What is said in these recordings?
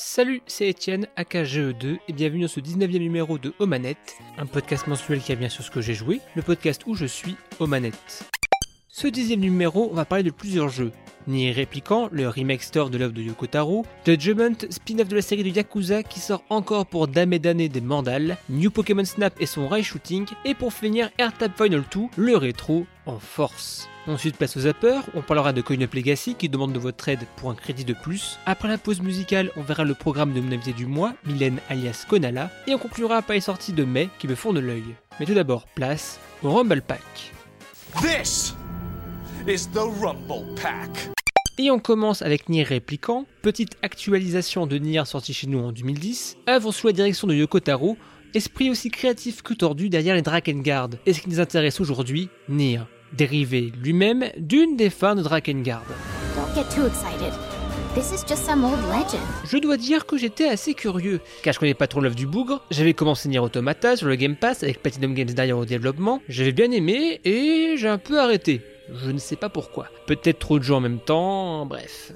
Salut, c'est Étienne, AKGE2, et bienvenue dans ce 19e numéro de Omanette, un podcast mensuel qui revient sur ce que j'ai joué, le podcast où je suis Omanette. Ce dixième numéro, on va parler de plusieurs jeux. Nier Répliquant, le remake store de l'œuvre de Yoko Taro, The Judgment, spin-off de la série de Yakuza qui sort encore pour d'années des mandales, New Pokémon Snap et son rail shooting, et pour finir AirTab Final 2, le rétro en force. Ensuite, place aux zappers, on parlera de Coin Up Legacy qui demande de votre aide pour un crédit de plus. Après la pause musicale, on verra le programme de mon invité du mois, Mylène alias Konala, et on conclura par les sorties de mai qui me font de l'œil. Mais tout d'abord, place au Rumble Pack. This is the Rumble Pack. Et on commence avec Nier Répliquant, petite actualisation de Nier sortie chez nous en 2010, œuvre sous la direction de Yoko Taro, esprit aussi créatif que tordu derrière les Drakengard. Et ce qui nous intéresse aujourd'hui, Nier dérivé lui-même d'une des fins de Drakengard. Don't get too excited. This is just some old legend. Je dois dire que j'étais assez curieux, car je connais pas trop l'œuvre du bougre, j'avais commencé Nier Automata sur le Game Pass avec Platinum Games derrière au développement, j'avais bien aimé et j'ai un peu arrêté. Je ne sais pas pourquoi. Peut-être trop de jeux en même temps, bref.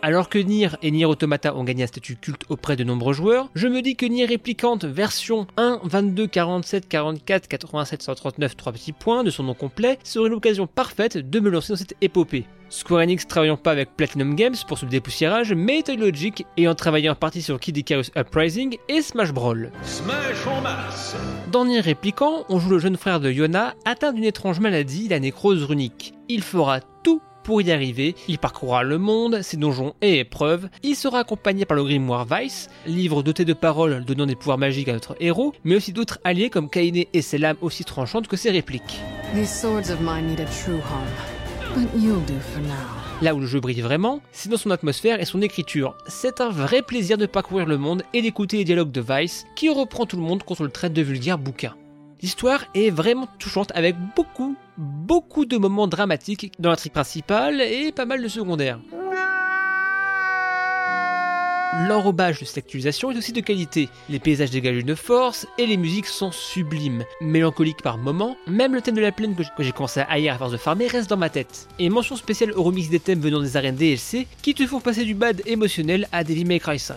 Alors que Nier et Nier Automata ont gagné un statut culte auprès de nombreux joueurs, je me dis que Nier Réplicante version 1, 22, 47, 44, 87, 139, 3 petits points de son nom complet serait l'occasion parfaite de me lancer dans cette épopée. Square Enix travaillant pas avec Platinum Games pour ce dépoussiérage, mais Toy Logic ayant travaillé en partie sur Kid Icarus Uprising et Smash Brawl. Smash en masse. Dans Nier Réplicant, on joue le jeune frère de Yona atteint d'une étrange maladie, la nécrose runique. Il fera tout pour y arriver, il parcourra le monde, ses donjons et épreuves, il sera accompagné par le grimoire Vice, livre doté de paroles donnant des pouvoirs magiques à notre héros, mais aussi d'autres alliés comme Kaine et ses lames aussi tranchantes que ses répliques. These swords of mine need a true home, but you'll do for now. Là où le jeu brille vraiment, c'est dans son atmosphère et son écriture. C'est un vrai plaisir de parcourir le monde et d'écouter les dialogues de Vice, qui reprend tout le monde contre le trait de vulgaire bouquin. L'histoire est vraiment touchante avec beaucoup, beaucoup de moments dramatiques dans l'intrigue principale et pas mal de secondaires. L'enrobage de cette actualisation est aussi de qualité. Les paysages dégagent une force et les musiques sont sublimes. Mélancoliques par moments, même le thème de la plaine que j'ai commencé à haïr à force de farmer reste dans ma tête. Et mention spéciale au remix des thèmes venant des arènes DLC qui te font passer du bad émotionnel à Devil May Cry 5.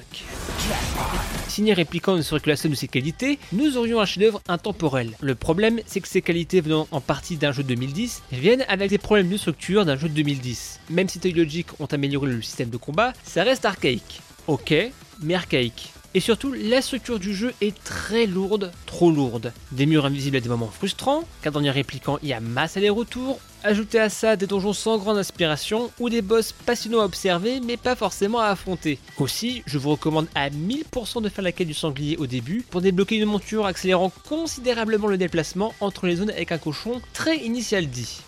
Signé répliquant ne serait que la somme de ses qualités, nous aurions un chef-d'œuvre intemporel. Le problème, c'est que ces qualités venant en partie d'un jeu de 2010 viennent avec des problèmes de structure d'un jeu de 2010. Même si Toy Logic ont amélioré le système de combat, ça reste archaïque. Ok, mais archaïque. Et surtout, la structure du jeu est très lourde, trop lourde. Des murs invisibles à des moments frustrants, car dans les répliquants, il y a masse aller-retour. Ajoutez à ça des donjons sans grande inspiration, ou des boss passionnants à observer, mais pas forcément à affronter. Aussi, je vous recommande à 1000% de faire la quête du sanglier au début, pour débloquer une monture accélérant considérablement le déplacement entre les zones avec un cochon très initial dit.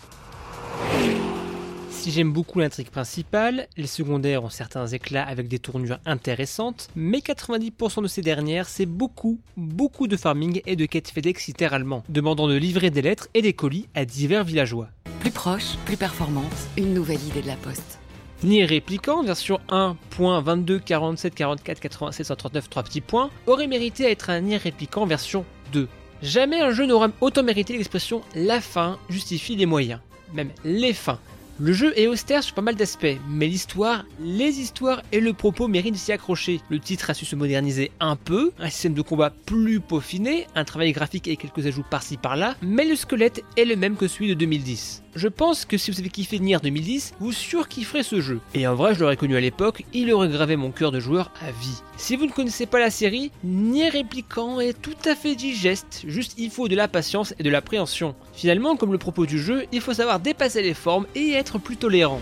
Si j'aime beaucoup l'intrigue principale, les secondaires ont certains éclats avec des tournures intéressantes, mais 90% de ces dernières, c'est beaucoup, beaucoup de farming et de quêtes FedEx littéralement, demandant de livrer des lettres et des colis à divers villageois. Plus proche, plus performante, une nouvelle idée de la poste. Nier Répliquant, version 1.22, 47, 44, 87, 139, 3 petits points, aurait mérité à être un Nier Répliquant version 2. Jamais un jeu n'aura autant mérité l'expression la fin justifie les moyens, même les fins. Le jeu est austère sur pas mal d'aspects, mais l'histoire, les histoires et le propos méritent de s'y accrocher. Le titre a su se moderniser un peu, un système de combat plus peaufiné, un travail graphique et quelques ajouts par-ci par-là, mais le squelette est le même que celui de 2010. Je pense que si vous avez kiffé Nier 2010, vous surkifferez ce jeu. Et en vrai, je l'aurais connu à l'époque, il aurait gravé mon cœur de joueur à vie. Si vous ne connaissez pas la série, Nier Répliquant est tout à fait digeste, juste il faut de la patience et de l'appréhension. Finalement, comme le propos du jeu, il faut savoir dépasser les formes et être plus tolérant.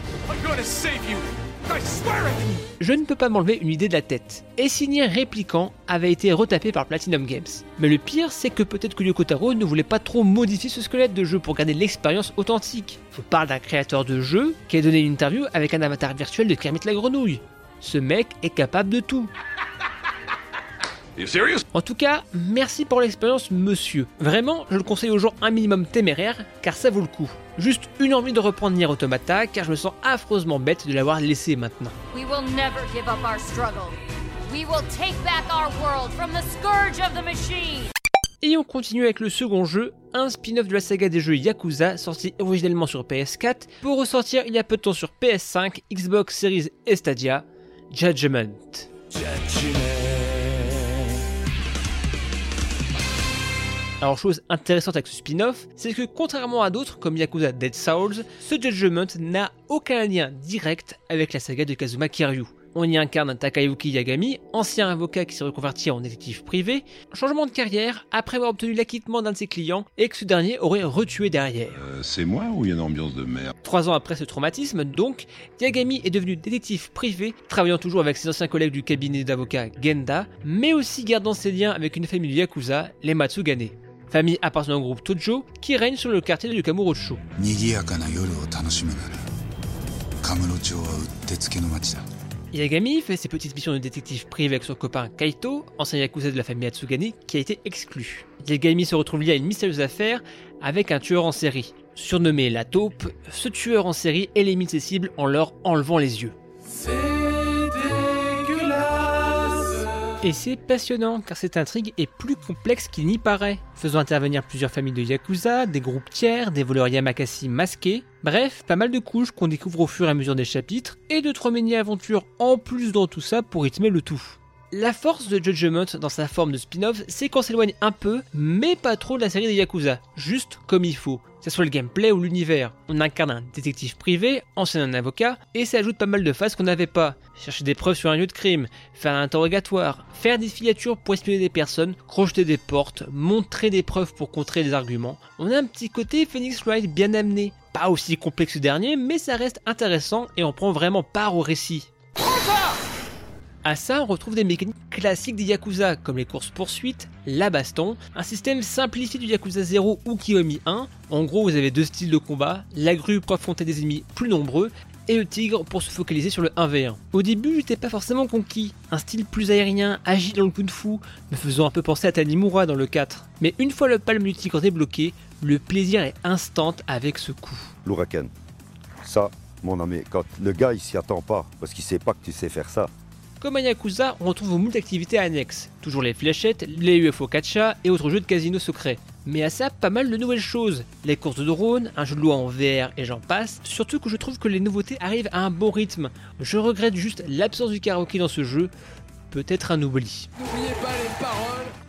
Je ne peux pas m'enlever une idée de la tête. Et si Nier Répliquant avait été retapé par Platinum Games. Mais le pire, c'est que peut-être que Yoko Taro ne voulait pas trop modifier ce squelette de jeu pour garder l'expérience authentique. On parle d'un créateur de jeu qui a donné une interview avec un avatar virtuel de Kermit la Grenouille. Ce mec est capable de tout. You serious? En tout cas, merci pour l'expérience, monsieur. Vraiment, je le conseille aux gens un minimum téméraire, car ça vaut le coup. Juste une envie de reprendre Nier Automata, car je me sens affreusement bête de l'avoir laissé maintenant. We will never give up our struggle. We will take back our world from the scourge of the machine. Et on continue avec le second jeu, un spin-off de la saga des jeux Yakuza, sorti originellement sur PS4, pour ressortir il y a peu de temps sur PS5, Xbox Series et Stadia, Judgment. Alors chose intéressante avec ce spin-off, c'est que contrairement à d'autres comme Yakuza Dead Souls, ce Judgment n'a aucun lien direct avec la saga de Kazuma Kiryu. On y incarne Takayuki Yagami, ancien avocat qui s'est reconverti en détective privé, changement de carrière après avoir obtenu l'acquittement d'un de ses clients et que ce dernier aurait retué derrière. Euh, c'est moi ou il y a une ambiance de merde Trois ans après ce traumatisme, donc, Yagami est devenu détective privé, travaillant toujours avec ses anciens collègues du cabinet d'avocats Genda, mais aussi gardant ses liens avec une famille de Yakuza, les Matsugane famille appartenant au groupe Tojo qui règne sur le quartier du Kamurocho. Yagami fait ses petites missions de détective privé avec son copain Kaito, ancien yakuza de la famille Atsugane, qui a été exclu. Yagami se retrouve lié à une mystérieuse affaire avec un tueur en série. Surnommé la taupe, ce tueur en série élimine ses cibles en leur enlevant les yeux. Et c'est passionnant car cette intrigue est plus complexe qu'il n'y paraît, faisant intervenir plusieurs familles de yakuza, des groupes tiers, des voleurs Yamakasi masqués, bref, pas mal de couches qu'on découvre au fur et à mesure des chapitres, et de trois mini-aventures en plus dans tout ça pour rythmer le tout. La force de Judgment dans sa forme de spin-off, c'est qu'on s'éloigne un peu, mais pas trop de la série des Yakuza, juste comme il faut. Que ce soit le gameplay ou l'univers. On incarne un détective privé, ancien avocat, et ça ajoute pas mal de phases qu'on n'avait pas. Chercher des preuves sur un lieu de crime, faire un interrogatoire, faire des filatures pour espionner des personnes, crocheter des portes, montrer des preuves pour contrer des arguments. On a un petit côté Phoenix Wright bien amené. Pas aussi complexe que ce dernier, mais ça reste intéressant et on prend vraiment part au récit. À ça, on retrouve des mécaniques classiques des Yakuza, comme les courses-poursuites, la baston, un système simplifié du Yakuza 0 ou Kiyomi 1. En gros, vous avez deux styles de combat, la grue pour affronter des ennemis plus nombreux, et le tigre pour se focaliser sur le 1v1. Au début, j'étais pas forcément conquis, un style plus aérien, agile dans le kung-fu, me faisant un peu penser à Tanimura dans le 4. Mais une fois le palme du tigre débloqué, le plaisir est instant avec ce coup. l'ouragan. Ça, mon ami, quand le gars il s'y attend pas, parce qu'il sait pas que tu sais faire ça, Comme à Yakuza, on retrouve moult activités annexes. Toujours les fléchettes, les UFO Kacha et autres jeux de casino secrets. Mais à ça, pas mal de nouvelles choses. Les courses de drones, un jeu de loi en VR et j'en passe. Surtout que je trouve que les nouveautés arrivent à un bon rythme. Je regrette juste l'absence du karaoké dans ce jeu. Peut-être un oubli.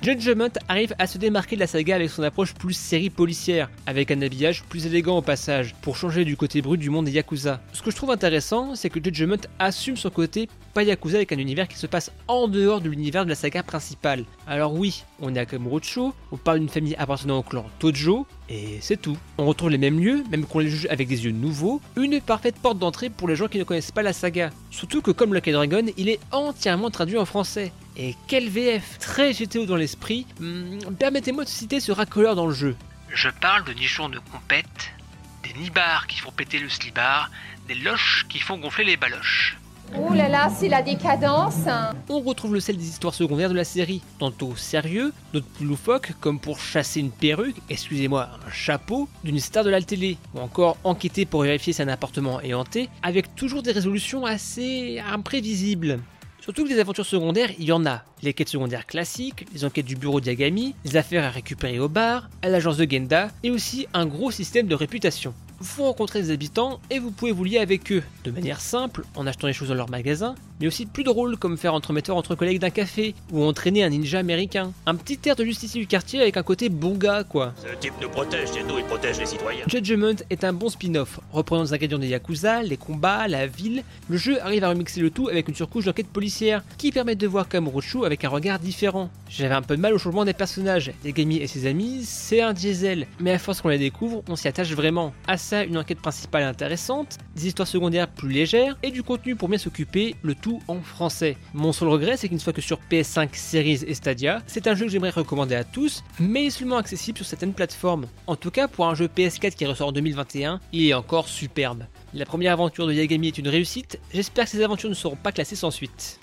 Judgment arrive à se démarquer de la saga avec son approche plus série policière, avec un habillage plus élégant au passage, pour changer du côté brut du monde des Yakuza. Ce que je trouve intéressant, c'est que Judgment assume son côté pas Yakuza avec un univers qui se passe en dehors de l'univers de la saga principale. Alors oui, on est à Kamurocho, on parle d'une famille appartenant au clan Tojo, et c'est tout. On retrouve les mêmes lieux, même qu'on les juge avec des yeux nouveaux, une parfaite porte d'entrée pour les gens qui ne connaissent pas la saga. Surtout que comme Lucky Dragon, il est entièrement traduit en français. Et quel VF Très GTO dans l'esprit. Hum, Permettez-moi de citer ce racoleur dans le jeu. Je parle de nichons de compète, des nibards qui font péter le slibard, des loches qui font gonfler les baloches. Ouh là là, c'est la décadence. hein. On retrouve le sel des histoires secondaires de la série, tantôt sérieux, d'autres plus loufoques, comme pour chasser une perruque, excusez-moi, un chapeau, d'une star de la télé, ou encore enquêter pour vérifier si un appartement est hanté, avec toujours des résolutions assez imprévisibles. Surtout que des aventures secondaires, il y en a. Les quêtes secondaires classiques, les enquêtes du bureau d'Yagami, les affaires à récupérer au bar, à l'agence de Genda, et aussi un gros système de réputation. Vous rencontrez des habitants et vous pouvez vous lier avec eux, de manière simple, en achetant des choses dans leur magasin, mais aussi plus drôle comme faire entremetteur entre collègues d'un café, ou entraîner un ninja américain. Un petit air de justicier du quartier avec un côté bon gars quoi. Ce type nous protège, c'est nous, il protège les citoyens. Judgment est un bon spin-off, reprenant les ingrédients des Yakuza, les combats, la ville. Le jeu arrive à remixer le tout avec une surcouche d'enquête policière qui permet de voir Kamurocho avec un regard différent. J'avais un peu de mal au changement des personnages. Yagami et ses amis, c'est un diesel, mais à force qu'on les découvre, on s'y attache vraiment. À une enquête principale intéressante, des histoires secondaires plus légères et du contenu pour bien s'occuper, le tout en français. Mon seul regret, c'est qu'il ne soit que sur PS5, Series et Stadia. C'est un jeu que j'aimerais recommander à tous, mais seulement accessible sur certaines plateformes. En tout cas, pour un jeu PS4 qui ressort en 2021, il est encore superbe. La première aventure de Yagami est une réussite, j'espère que ces aventures ne seront pas classées sans suite.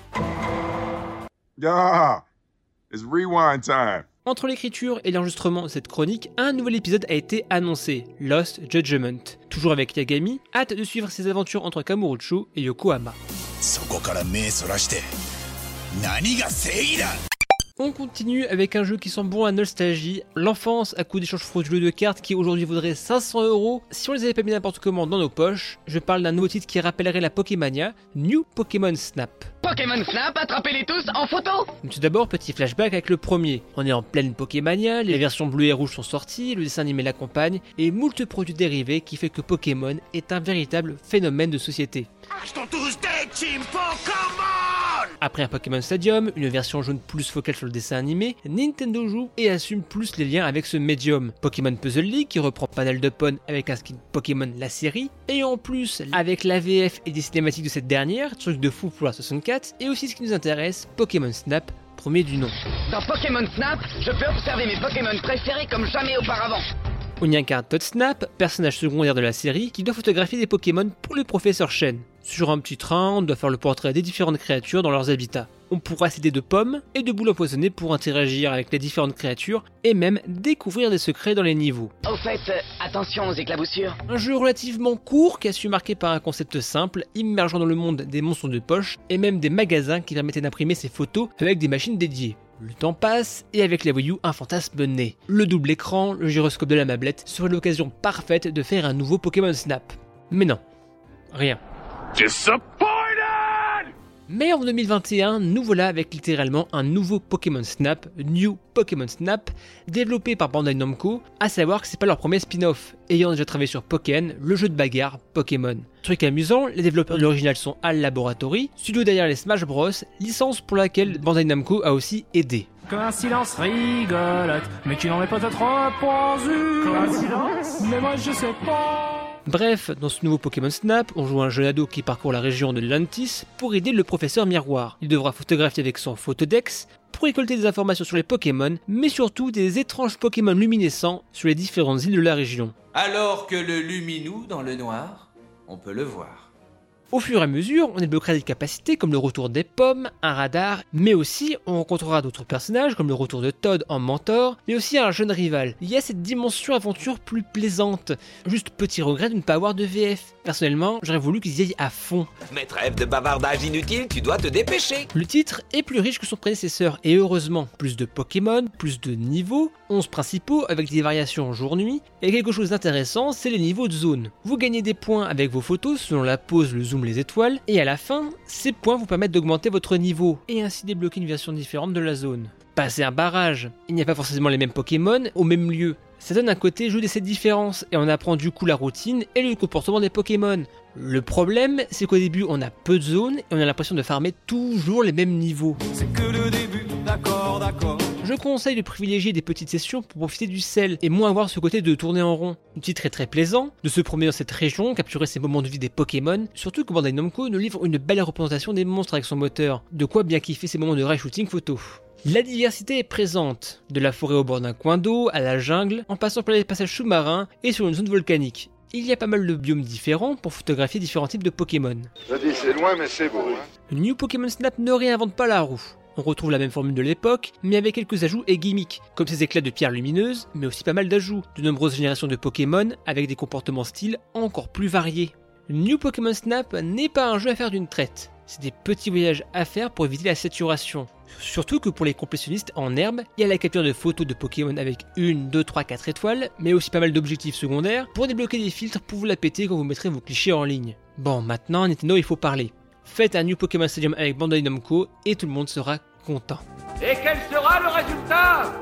Time. Entre l'écriture et l'enregistrement de cette chronique, un nouvel épisode a été annoncé, Lost Judgment. Toujours avec Yagami, hâte de suivre ses aventures entre Kamurocho et Yokohama. On continue avec un jeu qui sent bon à nostalgie, l'enfance à coup d'échanges frauduleux de cartes qui aujourd'hui vaudrait 500 euros si on les avait pas mis n'importe comment dans nos poches. Je parle d'un nouveau titre qui rappellerait la Pokémania, New Pokémon Snap. Pokémon Snap, attrapez-les tous en photo Tout d'abord, petit flashback avec le premier. On est en pleine Pokémania, les versions bleues et rouges sont sorties, le dessin animé l'accompagne, et moult produits dérivés qui fait que Pokémon est un véritable phénomène de société. Après un Pokémon Stadium, une version jaune plus focale sur le dessin animé, Nintendo joue et assume plus les liens avec ce médium. Pokémon Puzzle League qui reprend Panel de Pon avec un skin Pokémon la série, et en plus avec l'AVF et des cinématiques de cette dernière, truc de fou pour la 64, et aussi ce qui nous intéresse, Pokémon Snap, premier du nom. Dans Pokémon Snap, je peux observer mes Pokémon préférés comme jamais auparavant. On y incarne Todd Snap, personnage secondaire de la série, qui doit photographier des Pokémon pour le professeur Shen. Sur un petit train, on doit faire le portrait des différentes créatures dans leurs habitats. On pourra céder de pommes et de boules empoisonnées pour interagir avec les différentes créatures et même découvrir des secrets dans les niveaux. Au fait, euh, attention aux éclaboussures. Un jeu relativement court qui a su marquer par un concept simple, immergeant dans le monde des monstres de poche et même des magasins qui permettaient d'imprimer ses photos avec des machines dédiées. Le temps passe et avec la Wii U, un fantasme naît. Le double écran, le gyroscope de la mablette serait l'occasion parfaite de faire un nouveau Pokémon Snap. Mais non, rien. Mais en 2021, nous voilà avec littéralement un nouveau Pokémon Snap, New Pokémon Snap, développé par Bandai Namco, à savoir que c'est pas leur premier spin-off, ayant déjà travaillé sur Pokémon, le jeu de bagarre Pokémon. Truc amusant, les développeurs de l'original sont HAL Laboratory, studio derrière les Smash Bros, licence pour laquelle Bandai Namco a aussi aidé. Coïncidence rigolote, mais tu n'en es peut-être pas Coïncidence Mais moi je sais pas Bref, dans ce nouveau Pokémon Snap, on joue un jeune ado qui parcourt la région de Lantis pour aider le professeur Miroir. Il devra photographier avec son photodex pour récolter des informations sur les Pokémon, mais surtout des étranges Pokémon luminescents sur les différentes îles de la région. Alors que le luminou dans le noir, on peut le voir. Au fur et à mesure, on débloquera des capacités comme le retour des pommes, un radar, mais aussi on rencontrera d'autres personnages comme le retour de Todd en mentor, mais aussi un jeune rival. Il y a cette dimension aventure plus plaisante. Juste petit regret de ne pas avoir de VF. Personnellement, j'aurais voulu qu'ils y aillent à fond. Mais trêve de bavardage inutile, tu dois te dépêcher. Le titre est plus riche que son prédécesseur et heureusement, plus de Pokémon, plus de niveaux, 11 principaux avec des variations jour-nuit, et quelque chose d'intéressant, c'est les niveaux de zone. Vous gagnez des points avec vos photos selon la pose, le zoom, les étoiles, et à la fin, ces points vous permettent d'augmenter votre niveau, et ainsi débloquer une version différente de la zone. Passer un barrage, il n'y a pas forcément les mêmes Pokémon au même lieu. Ça donne un côté jeu de cette différence, et on apprend du coup la routine et le comportement des Pokémon. Le problème, c'est qu'au début on a peu de zones et on a l'impression de farmer toujours les mêmes niveaux. C'est que le début, d'accord, d'accord. Je conseille de privilégier des petites sessions pour profiter du sel et moins avoir ce côté de tourner en rond. Le titre est très plaisant, de se promener dans cette région, capturer ces moments de vie des Pokémon, surtout que Bandai Namco nous livre une belle représentation des monstres avec son moteur, de quoi bien kiffer ces moments de rail shooting photo. La diversité est présente, de la forêt au bord d'un coin d'eau à la jungle, en passant par les passages sous-marins et sur une zone volcanique. Il y a pas mal de biomes différents pour photographier différents types de Pokémon. Je dis, c'est loin, mais c'est beau. Hein. New Pokémon Snap ne réinvente pas la roue. On retrouve la même formule de l'époque, mais avec quelques ajouts et gimmicks, comme ces éclats de pierre lumineuse, mais aussi pas mal d'ajouts, de nombreuses générations de Pokémon avec des comportements styles encore plus variés. New Pokémon Snap n'est pas un jeu à faire d'une traite, c'est des petits voyages à faire pour éviter la saturation. Surtout que pour les complétionnistes en herbe, il y a la capture de photos de Pokémon avec 1, 2, 3, 4 étoiles, mais aussi pas mal d'objectifs secondaires pour débloquer des filtres pour vous la péter quand vous mettrez vos clichés en ligne. Bon, maintenant Nintendo il faut parler. Faites un New Pokémon Stadium avec Bandai Namco et tout le monde sera content. Et quel sera le résultat?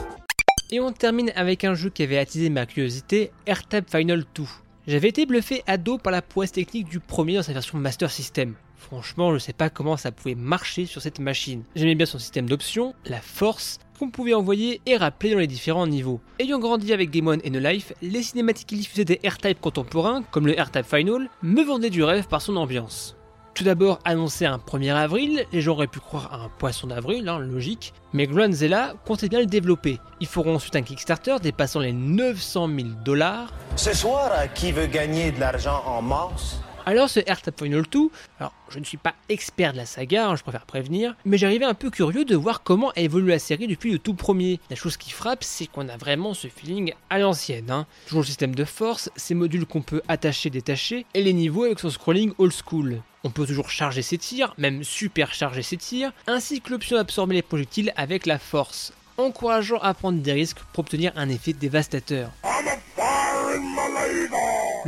Et on termine avec un jeu qui avait attisé ma curiosité, AirTab Final 2. J'avais été bluffé ado par la prouesse technique du premier dans sa version Master System. Franchement, je sais pas comment ça pouvait marcher sur cette machine. J'aimais bien son système d'options, la force, qu'on pouvait envoyer et rappeler dans les différents niveaux. Ayant grandi avec Game One et No Life, les cinématiques diffusées des R-Type contemporains, comme le R-Type Final, me vendaient du rêve par son ambiance. Tout d'abord annoncé un 1er avril, les gens auraient pu croire à un poisson d'avril, hein, logique, mais Granzella comptait bien le développer. Ils feront ensuite un Kickstarter dépassant les 900 000 dollars. Ce soir, qui veut gagner de l'argent en masse? Alors ce AirTap Final 2, alors je ne suis pas expert de la saga, hein, je préfère prévenir, mais j'arrivais un peu curieux de voir comment a évolué la série depuis le tout premier. La chose qui frappe, c'est qu'on a vraiment ce feeling à l'ancienne. Hein. Toujours le système de force, ces modules qu'on peut attacher, détacher, et les niveaux avec son scrolling old school. On peut toujours charger ses tirs, même super charger ses tirs, ainsi que l'option d'absorber les projectiles avec la force, encourageant à prendre des risques pour obtenir un effet dévastateur.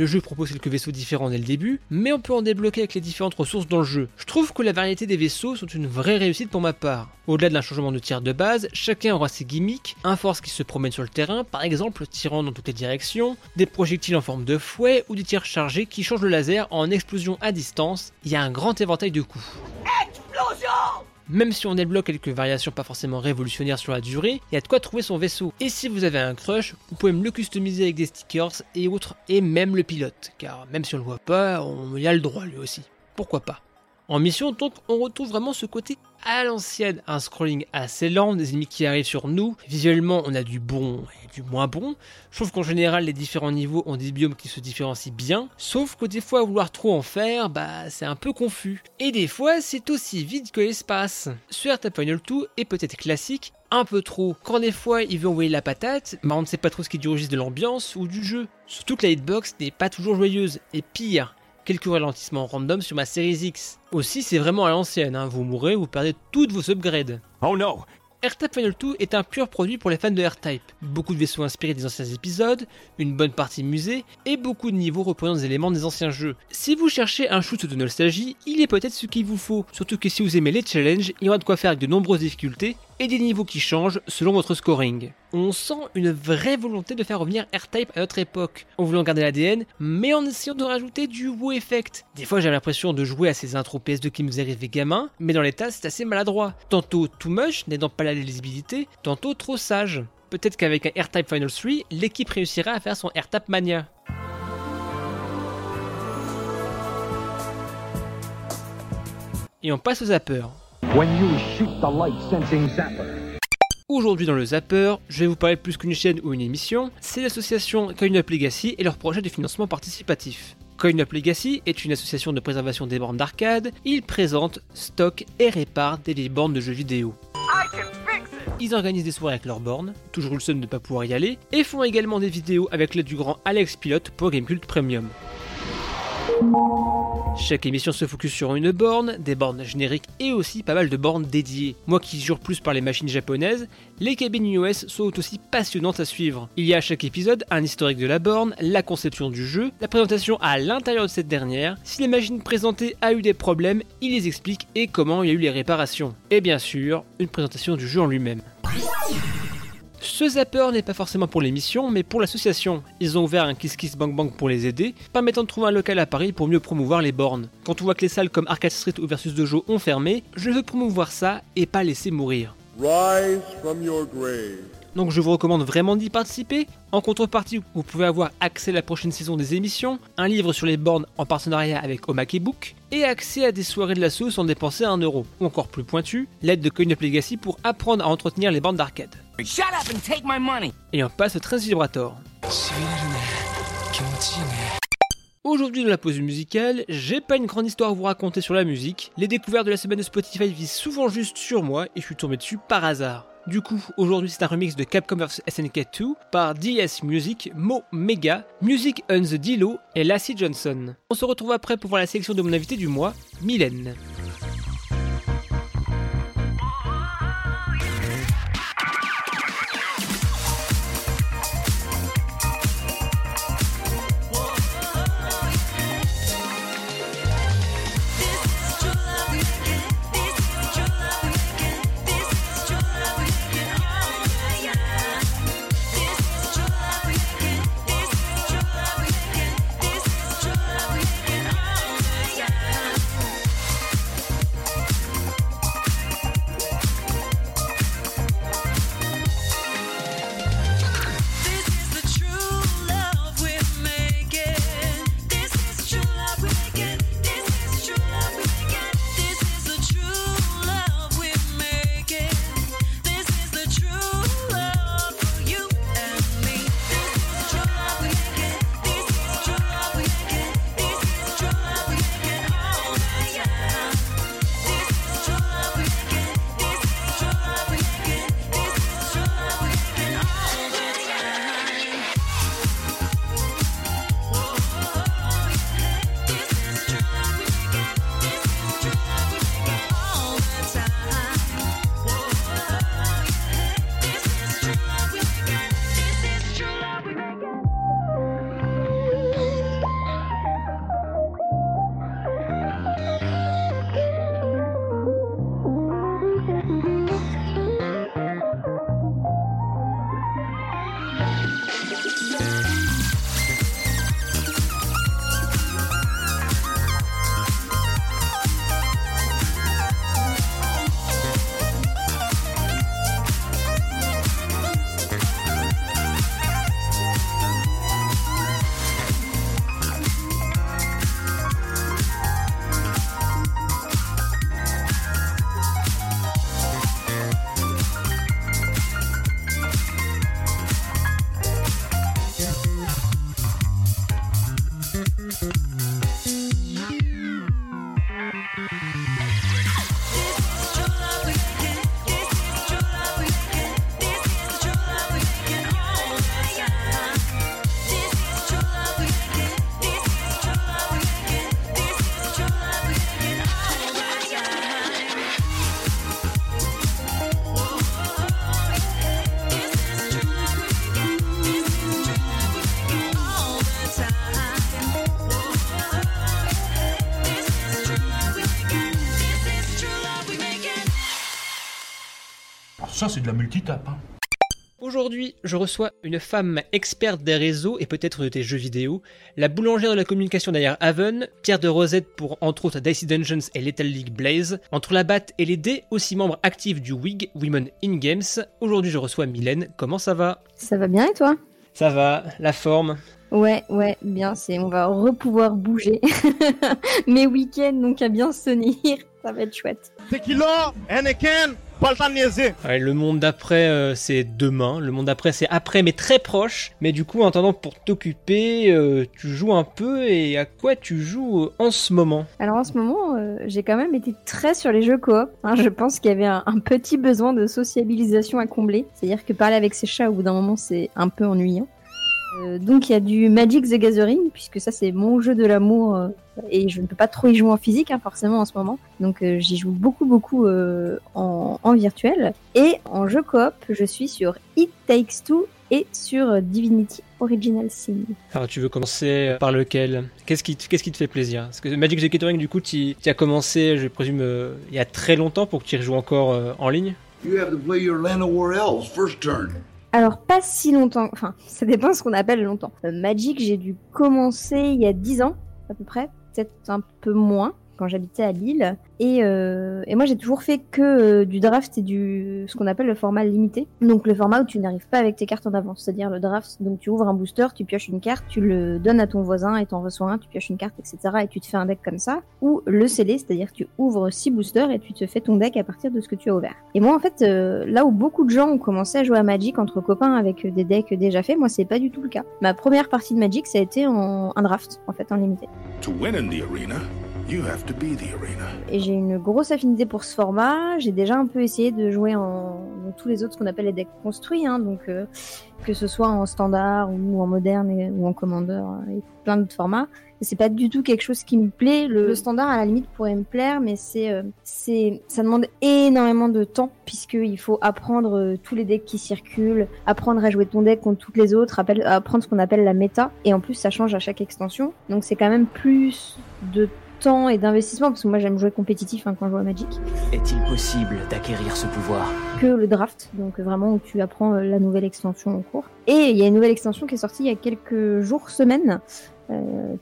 Le jeu propose quelques vaisseaux différents dès le début, mais on peut en débloquer avec les différentes ressources dans le jeu. Je trouve que la variété des vaisseaux sont une vraie réussite pour ma part. Au-delà d'un changement de tir de base, chacun aura ses gimmicks, un force qui se promène sur le terrain, par exemple tirant dans toutes les directions, des projectiles en forme de fouet ou des tirs chargés qui changent le laser en explosion à distance. Il y a un grand éventail de coups. Même si on débloque quelques variations pas forcément révolutionnaires sur la durée, il y a de quoi trouver son vaisseau. Et si vous avez un crush, vous pouvez me le customiser avec des stickers et autres, et même le pilote, car même si on le voit pas, on y a le droit lui aussi. Pourquoi pas? En mission, donc, on retrouve vraiment ce côté à l'ancienne, un scrolling assez lent, des ennemis qui arrivent sur nous. Visuellement, on a du bon et du moins bon. Je trouve qu'en général, les différents niveaux ont des biomes qui se différencient bien. Sauf que des fois, vouloir trop en faire, bah, c'est un peu confus. Et des fois, c'est aussi vide que l'espace. Ce Airtap Final 2 est peut-être classique, un peu trop. Quand des fois il veut envoyer la patate, bah on ne sait pas trop ce qui registre de l'ambiance ou du jeu. Surtout que la hitbox n'est pas toujours joyeuse. Et pire, quelques ralentissements random sur ma Series X. Aussi, c'est vraiment à l'ancienne, hein. vous mourrez, vous perdez toutes vos upgrades. Oh non AirType Final 2 est un pur produit pour les fans de AirType. Beaucoup de vaisseaux inspirés des anciens épisodes, une bonne partie musée et beaucoup de niveaux reprenant des éléments des anciens jeux. Si vous cherchez un shoot de nostalgie, il est peut-être ce qu'il vous faut. Surtout que si vous aimez les challenges, il y aura de quoi faire avec de nombreuses difficultés et des niveaux qui changent selon votre scoring. On sent une vraie volonté de faire revenir R-Type à notre époque, en voulant garder l'ADN, mais en essayant de rajouter du wow effect. Des fois j'ai l'impression de jouer à ces intros PS2 qui nous arrivaient gamin, mais dans l'état c'est assez maladroit. Tantôt too much, n'aidant pas la lisibilité, tantôt trop sage. Peut-être qu'avec un R-Type Final 3, l'équipe réussira à faire son R-Type Mania. Et on passe zapper. Aujourd'hui dans le Zapper, je vais vous parler plus qu'une chaîne ou une émission, c'est l'association CoinUp Legacy et leur projet de financement participatif. CoinUp Legacy est une association de préservation des bornes d'arcade, ils présentent, stockent et réparent des bornes de jeux vidéo. Ils organisent des soirées avec leurs bornes, toujours le seul de ne pas pouvoir y aller, et font également des vidéos avec l'aide du grand Alex Pilote pour Gamecult Premium. Chaque émission se focus sur une borne, des bornes génériques et aussi pas mal de bornes dédiées. Moi qui jure plus par les machines japonaises, les cabines US sont aussi passionnantes à suivre. Il y a à chaque épisode un historique de la borne, la conception du jeu, la présentation à l'intérieur de cette dernière, si les machines présentées a eu des problèmes, ils les expliquent et comment il y a eu les réparations. Et bien sûr, une présentation du jeu en lui-même. Ce zapper n'est pas forcément pour l'émission, mais pour l'association. Ils ont ouvert un Kiss Kiss Bang Bang pour les aider, permettant de trouver un local à Paris pour mieux promouvoir les bornes. Quand on voit que les salles comme Arcade Street ou Versus Dojo ont fermé, je veux promouvoir ça et pas laisser mourir. Donc je vous recommande vraiment d'y participer. En contrepartie, vous pouvez avoir accès à la prochaine saison des émissions, un livre sur les bornes en partenariat avec Omake Book, et accès à des soirées de l'assaut sans dépenser un euro. Ou encore plus pointu, l'aide de CoinUp Legacy pour apprendre à entretenir les bornes d'arcade. Et on passe au Train Vibrator. Aujourd'hui dans la pause musicale, j'ai pas une grande histoire à vous raconter sur la musique. Les découvertes de la semaine de Spotify visent souvent juste sur moi et je suis tombé dessus par hasard. Du coup, aujourd'hui c'est un remix de Capcom vs SNK 2 par DS Music, Mo Mega, Music on the Dilo et Lassie Johnson. On se retrouve après pour voir la sélection de mon invité du mois, Mylène. Ça, c'est de la multitape. Hein. Aujourd'hui, je reçois une femme experte des réseaux et peut-être de tes jeux vidéo, la boulangère de la communication derrière Haven, Pierre de Rosette pour entre autres Dicey Dungeons et Little League Blaze, entre la batte et les dés, aussi membre actif du WIG Women in Games. Aujourd'hui, je reçois Mylène. Comment ça va? Ça va bien et toi? Ça va, la forme? Ouais, ouais, bien, c'est on va repouvoir bouger. Mes week-ends donc à bien se tenir, ça va être chouette. Tequila, Anakin, pas le temps de niaiser. Ouais, le monde d'après, euh, c'est demain. Le monde d'après, c'est après, mais très proche. Mais du coup, en attendant, pour t'occuper, euh, tu joues un peu. Et à quoi tu joues euh, en ce moment? Alors en ce moment, euh, j'ai quand même été très sur les jeux coop. Hein, je pense qu'il y avait un, un petit besoin de sociabilisation à combler. C'est-à-dire que parler avec ses chats, au bout d'un moment, c'est un peu ennuyant. Euh, donc il y a du Magic the Gathering, puisque ça c'est mon jeu de l'amour, euh, et je ne peux pas trop y jouer en physique hein, forcément en ce moment. Donc euh, j'y joue beaucoup beaucoup euh, en, en virtuel. Et en jeu coop, je suis sur It Takes Two et sur Divinity Original Sin. Alors, tu veux commencer par lequel? Qu'est-ce qui, qui te fait plaisir? Parce que Magic the Gathering, du coup, tu as commencé, je présume, euh, il y a très longtemps pour que tu y rejoues encore euh, en ligne? You have to play your Land of War Elves first turn. Alors pas si longtemps, enfin ça dépend ce qu'on appelle longtemps. Euh, Magic, j'ai dû commencer il y a 10 ans à peu près, peut-être un peu moins quand j'habitais à Lille. Et, euh, et moi j'ai toujours fait que euh, du draft et du ce qu'on appelle le format limité. Donc le format où tu n'arrives pas avec tes cartes en avance, c'est-à-dire le draft. Donc tu ouvres un booster, tu pioches une carte, tu le donnes à ton voisin et t'en reçois un, tu pioches une carte, etc. Et tu te fais un deck comme ça. Ou le scellé, c'est-à-dire tu ouvres 6 boosters et tu te fais ton deck à partir de ce que tu as ouvert. Et moi en fait, euh, là où beaucoup de gens ont commencé à jouer à Magic entre copains avec des decks déjà faits, moi c'est pas du tout le cas. Ma première partie de Magic, ça a été en un draft, en fait, en limité. Et j'ai une grosse affinité pour ce format. J'ai déjà un peu essayé de jouer en dans tous les autres, ce qu'on appelle les decks construits, hein, donc euh, que ce soit en standard ou en moderne ou en commander euh, et plein d'autres formats. C'est pas du tout quelque chose qui me plaît. Le, standard à la limite pourrait me plaire, mais c'est euh, ça demande énormément de temps puisqu'il faut apprendre tous les decks qui circulent, apprendre à jouer ton deck contre toutes les autres, apprendre ce qu'on appelle la méta. Et en plus, ça change à chaque extension, donc c'est quand même plus de temps et d'investissement parce que moi j'aime jouer compétitif hein, quand je joue à Magic Est-il possible d'acquérir ce pouvoir? Que le draft, donc vraiment où tu apprends euh, la nouvelle extension en cours. Et il y a une nouvelle extension qui est sortie il y a quelques jours, semaines,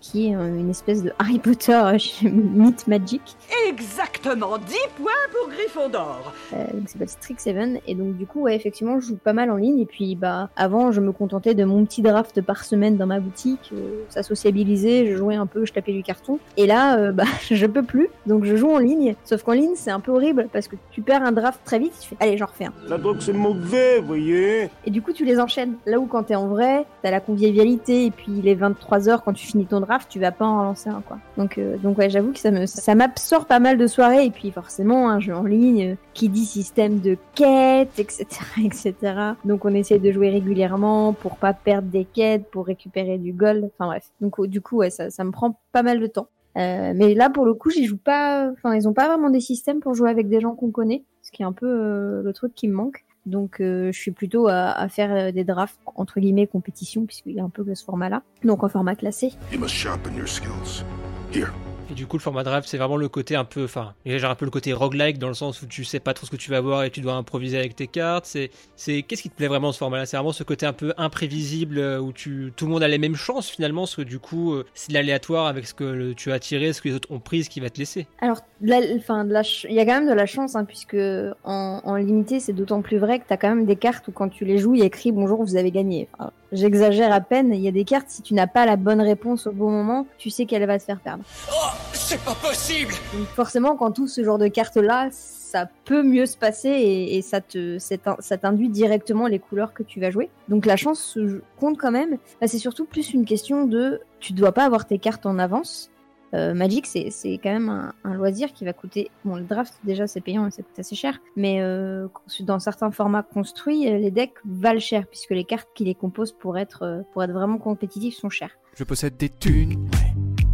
qui est euh, une espèce de Harry Potter euh, chez Myth Magic. Exactement. 10 points pour Gryffondor. Euh, donc ça s'appelle Strixhaven et donc du coup ouais effectivement je joue pas mal en ligne. Et puis bah avant je me contentais de mon petit draft par semaine dans ma boutique euh, ça sociabilisait je jouais un peu je tapais du carton. Et là euh, bah je peux plus. Donc je joue en ligne. Sauf qu'en ligne c'est un peu horrible parce que tu perds un draft très vite. Tu fais allez j'en refais un. La drogue, c'est mauvais, voyez. et du coup, tu les enchaînes. Là où quand t'es en vrai, t'as la convivialité. Et puis les 23 heures quand tu finis ton draft, tu vas pas en relancer un, quoi. Donc, euh, donc ouais, j'avoue que ça me, ça m'absorbe pas mal de soirées et puis forcément, un jeu en ligne euh, qui dit système de quêtes, etc., etc. Donc, on essaie de jouer régulièrement pour pas perdre des quêtes, pour récupérer du gold. Enfin bref. Donc, du coup, ouais, ça, ça me prend pas mal de temps. Euh, mais là, pour le coup, j'y joue pas. Enfin, ils ont pas vraiment des systèmes pour jouer avec des gens qu'on connaît, ce qui est un peu euh, le truc qui me manque. Donc, euh, je suis plutôt à, faire euh, des drafts entre guillemets compétition, puisqu'il y a un peu ce format-là. Donc, en format classé. You must sharpen your skills. Here. Et du coup, le format draft, c'est vraiment le côté un peu, enfin, j'ai un peu le côté roguelike dans le sens où tu sais pas trop ce que tu vas voir et tu dois improviser avec tes cartes. C'est, c'est, qu'est-ce qui te plaît vraiment ce format-là? C'est vraiment ce côté un peu imprévisible euh, où tu, tout le monde a les mêmes chances finalement, parce que du coup, euh, c'est l'aléatoire avec ce que tu as tiré, ce que les autres ont pris, ce qui va te laisser. Alors, la- il y a quand même de la chance, hein, puisque en, limité, c'est d'autant plus vrai que t'as quand même des cartes où quand tu les joues, il y a écrit bonjour, vous avez gagné. J'exagère à peine. Il y a des cartes, si tu n'as pas la bonne réponse au bon moment, tu sais qu'elle va te faire perdre. C'est pas possible Donc forcément, quand tout ce genre de cartes-là, ça peut mieux se passer et, et ça te, ça t'induit directement les couleurs que tu vas jouer. Donc la chance compte quand même. Bah, c'est surtout plus une question de, tu dois pas avoir tes cartes en avance. Euh, Magic, c'est c'est quand même un, un loisir qui va coûter. Bon, le draft déjà c'est payant et ça coûte assez cher, mais euh, dans certains formats construits, euh, les decks valent cher puisque les cartes qui les composent pour être pour être vraiment compétitifs sont chères. Je possède des thunes.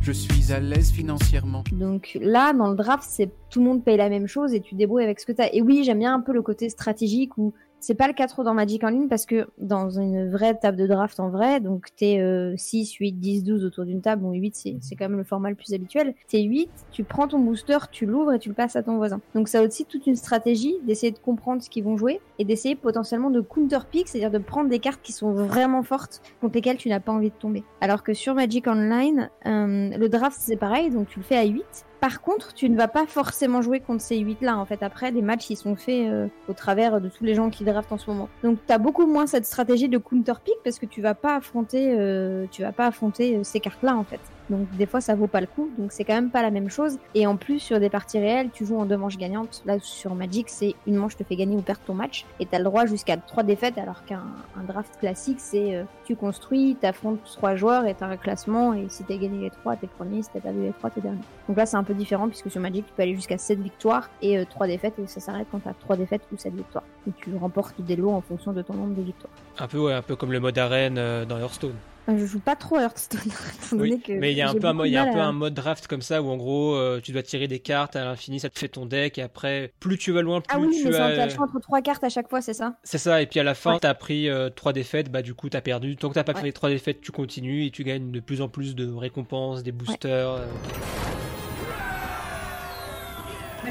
Je suis à l'aise financièrement. Donc là, dans le draft, c'est tout le monde paye la même chose et tu te débrouilles avec ce que tu as. Et oui, j'aime bien un peu le côté stratégique où C'est pas le cas trop dans Magic en ligne parce que dans une vraie table de draft en vrai, donc t'es euh, 6, 8, 10, 12 autour d'une table, bon 8 c'est quand même le format le plus habituel, t'es 8, tu prends ton booster, tu l'ouvres et tu le passes à ton voisin. Donc ça aussi toute une stratégie d'essayer de comprendre ce qu'ils vont jouer et d'essayer potentiellement de counter pick, c'est-à-dire de prendre des cartes qui sont vraiment fortes contre lesquelles tu n'as pas envie de tomber. Alors que sur Magic Online, euh, le draft c'est pareil, donc tu le fais à 8, par contre, tu ne vas pas forcément jouer contre ces 8-là. En fait, après, les matchs, ils sont faits euh, au travers de tous les gens qui draftent en ce moment. Donc, tu as beaucoup moins cette stratégie de counter pick parce que tu vas pas affronter, euh, tu vas pas affronter euh, ces cartes-là, en fait. Donc, des fois, ça vaut pas le coup. Donc, c'est quand même pas la même chose. Et en plus, sur des parties réelles, tu joues en deux manches gagnantes. Là, sur Magic, c'est une manche te fait gagner ou perdre ton match. Et tu as le droit jusqu'à trois défaites, alors qu'un un draft classique, c'est euh, tu construis, tu affrontes trois joueurs et tu as un classement. Et si tu as gagné les trois, t'es premier. Si t'as perdu les trois, t'es dernier. Donc là, c'est un peu différent puisque sur Magic, tu peux aller jusqu'à 7 victoires et euh, 3 défaites. Et ça s'arrête quand tu as 3 défaites ou 7 victoires. Et tu remportes des lots en fonction de ton nombre de victoires. Un peu, ouais, un peu comme le mode arène euh, dans Hearthstone. Je joue pas trop à Hearthstone. Oui, mais il y a un peu un, y a un peu à- un mode draft comme ça où en gros euh, tu dois tirer des cartes à l'infini, ça te fait ton deck et après plus tu vas loin, plus Ah oui, tu mais as. entre trois cartes à chaque fois, c'est ça? C'est ça, et puis à la fin, Ouais. t'as pris euh, trois défaites, bah du coup t'as perdu. Tant que t'as pas Ouais. fait les trois défaites, tu continues et tu gagnes de plus en plus de récompenses, des boosters. euh.